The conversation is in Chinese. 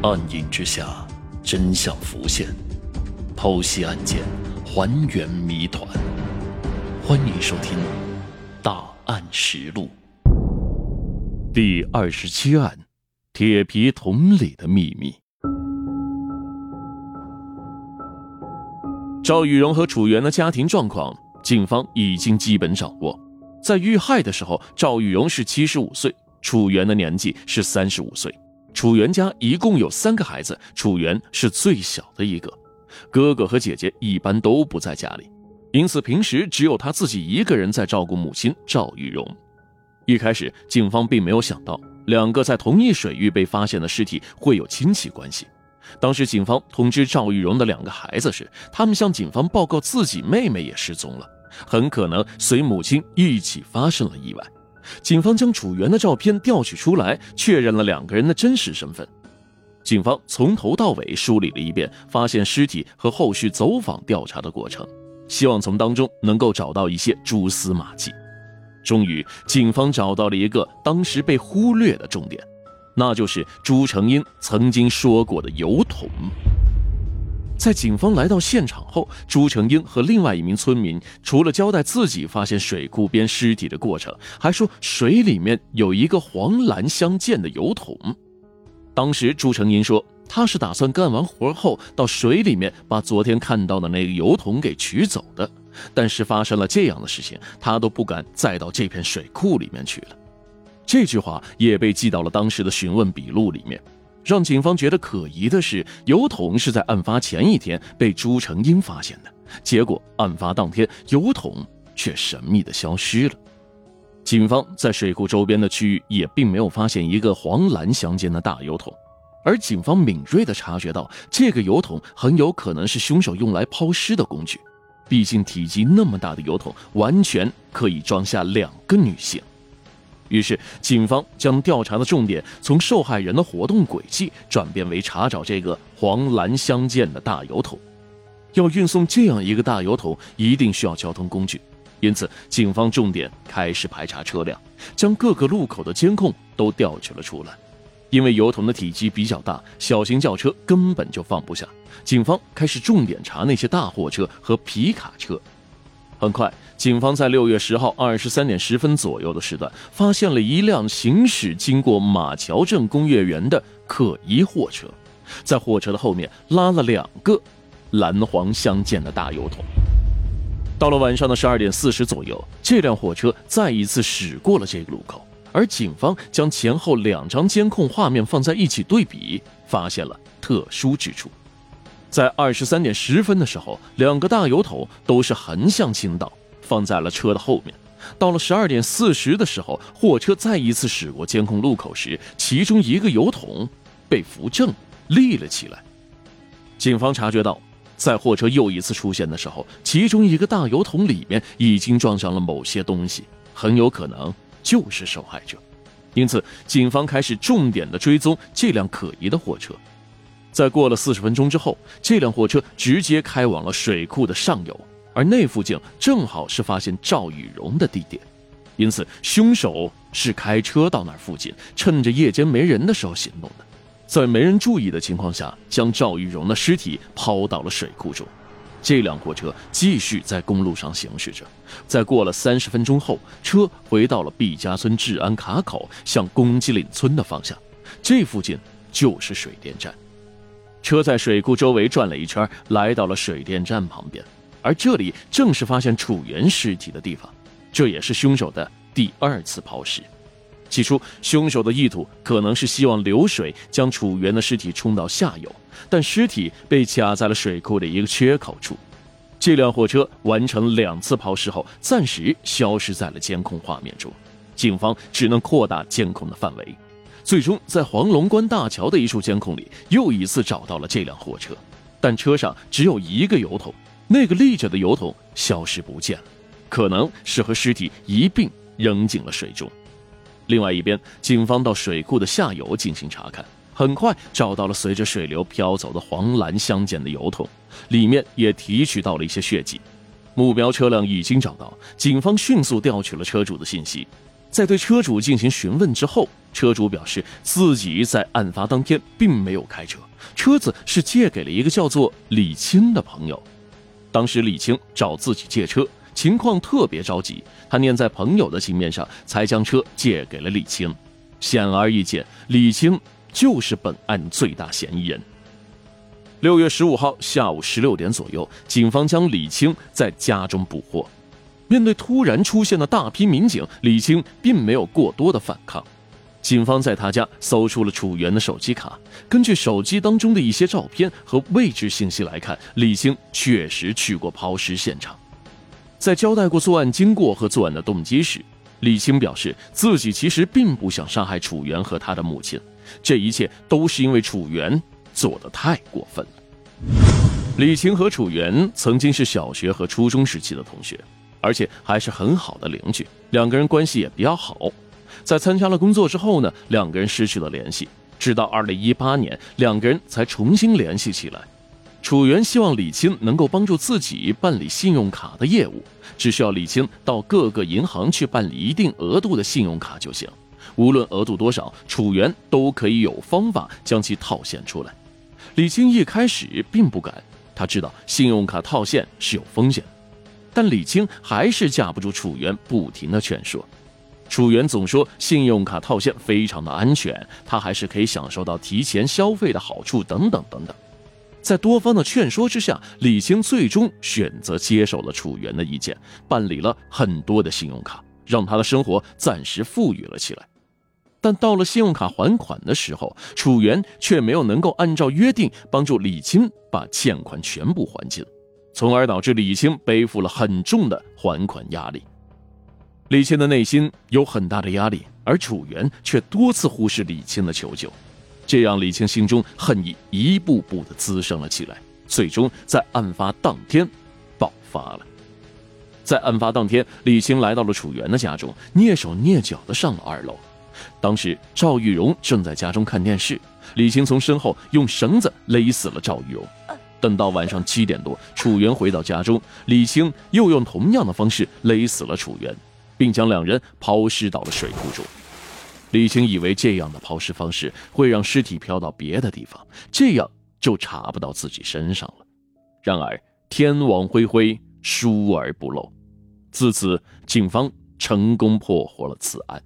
暗影之下，真相浮现，剖析案件，还原谜团。欢迎收听《大案实录》第二十七案：铁皮桶里的秘密。赵玉荣和楚源的家庭状况，警方已经基本掌握。在遇害的时候，赵玉荣是七十五岁，楚源的年纪是三十五岁。楚原家一共有三个孩子，楚原是最小的一个，哥哥和姐姐一般都不在家里，因此平时只有他自己一个人在照顾母亲赵玉荣。一开始，警方并没有想到两个在同一水域被发现的尸体会有亲戚关系。当时，警方通知赵玉荣的两个孩子时，他们向警方报告自己妹妹也失踪了，很可能随母亲一起发生了意外。警方将楚原的照片调取出来，确认了两个人的真实身份。警方从头到尾梳理了一遍发现尸体和后续走访调查的过程，希望从当中能够找到一些蛛丝马迹。终于，警方找到了一个当时被忽略的重点，那就是朱成英曾经说过的油桶。在警方来到现场后，朱成英和另外一名村民除了交代自己发现水库边尸体的过程，还说水里面有一个黄蓝相间的油桶。当时朱成英说他是打算干完活后到水里面把昨天看到的那个油桶给取走的，但是发生了这样的事情，他都不敢再到这片水库里面去了。这句话也被记到了当时的询问笔录里面。让警方觉得可疑的是，油桶是在案发前一天被朱成英发现的，结果案发当天油桶却神秘的消失了。警方在水库周边的区域也并没有发现一个黄蓝相间的大油桶，而警方敏锐地察觉到，这个油桶很有可能是凶手用来抛尸的工具，毕竟体积那么大的油桶完全可以装下两个女性。于是，警方将调查的重点从受害人的活动轨迹转变为查找这个黄蓝相间的大油桶。要运送这样一个大油桶，一定需要交通工具，因此，警方重点开始排查车辆，将各个路口的监控都调取了出来。因为油桶的体积比较大，小型轿车根本就放不下。警方开始重点查那些大货车和皮卡车。很快，警方在六月十号二十三点十分左右的时段，发现了一辆行驶经过马桥镇工业园的可疑货车，在货车的后面拉了两个蓝黄相间的大油桶。到了晚上的十二点四十左右，这辆货车再一次驶过了这个路口，而警方将前后两张监控画面放在一起对比，发现了特殊之处。在二十三点十分的时候，两个大油桶都是横向倾倒，放在了车的后面。到了十二点四十的时候，货车再一次驶过监控路口时，其中一个油桶被扶正立了起来。警方察觉到，在货车又一次出现的时候，其中一个大油桶里面已经装上了某些东西，很有可能就是受害者。因此，警方开始重点的追踪这辆可疑的货车。在过了四十分钟之后，这辆货车直接开往了水库的上游，而那附近正好是发现赵雨荣的地点，因此凶手是开车到那附近，趁着夜间没人的时候行动的，在没人注意的情况下，将赵玉荣的尸体抛到了水库中。这辆货车继续在公路上行驶着，在过了三十分钟后，车回到了毕家村治安卡口，向公鸡岭村的方向，这附近就是水电站。车在水库周围转了一圈，来到了水电站旁边，而这里正是发现楚原尸体的地方，这也是凶手的第二次抛尸。起初，凶手的意图可能是希望流水将楚原的尸体冲到下游，但尸体被卡在了水库的一个缺口处。这辆货车完成两次抛尸后，暂时消失在了监控画面中，警方只能扩大监控的范围。最终，在黄龙关大桥的一处监控里，又一次找到了这辆货车，但车上只有一个油桶，那个立着的油桶消失不见了，可能是和尸体一并扔进了水中。另外一边，警方到水库的下游进行查看，很快找到了随着水流飘走的黄蓝相间的油桶，里面也提取到了一些血迹。目标车辆已经找到，警方迅速调取了车主的信息。在对车主进行询问之后，车主表示自己在案发当天并没有开车，车子是借给了一个叫做李青的朋友。当时李青找自己借车，情况特别着急，他念在朋友的情面上，才将车借给了李青。显而易见，李青就是本案最大嫌疑人。六月十五号下午十六点左右，警方将李青在家中捕获。面对突然出现的大批民警，李青并没有过多的反抗。警方在他家搜出了楚原的手机卡，根据手机当中的一些照片和位置信息来看，李青确实去过抛尸现场。在交代过作案经过和作案的动机时，李青表示自己其实并不想杀害楚原和他的母亲，这一切都是因为楚原做的太过分了。李青和楚原曾经是小学和初中时期的同学。而且还是很好的邻居，两个人关系也比较好。在参加了工作之后呢，两个人失去了联系，直到二零一八年，两个人才重新联系起来。楚源希望李青能够帮助自己办理信用卡的业务，只需要李青到各个银行去办理一定额度的信用卡就行，无论额度多少，楚源都可以有方法将其套现出来。李青一开始并不敢，他知道信用卡套现是有风险。但李青还是架不住楚原不停的劝说，楚原总说信用卡套现非常的安全，他还是可以享受到提前消费的好处等等等等。在多方的劝说之下，李青最终选择接受了楚原的意见，办理了很多的信用卡，让他的生活暂时富裕了起来。但到了信用卡还款的时候，楚原却没有能够按照约定帮助李青把欠款全部还清。从而导致李青背负了很重的还款压力。李青的内心有很大的压力，而楚原却多次忽视李青的求救，这让李青心中恨意一步步的滋生了起来，最终在案发当天爆发了。在案发当天，李青来到了楚原的家中，蹑手蹑脚的上了二楼。当时赵玉荣正在家中看电视，李青从身后用绳子勒死了赵玉荣。等到晚上七点多，楚原回到家中，李青又用同样的方式勒死了楚原，并将两人抛尸到了水库中。李青以为这样的抛尸方式会让尸体飘到别的地方，这样就查不到自己身上了。然而天网恢恢，疏而不漏。自此，警方成功破获了此案。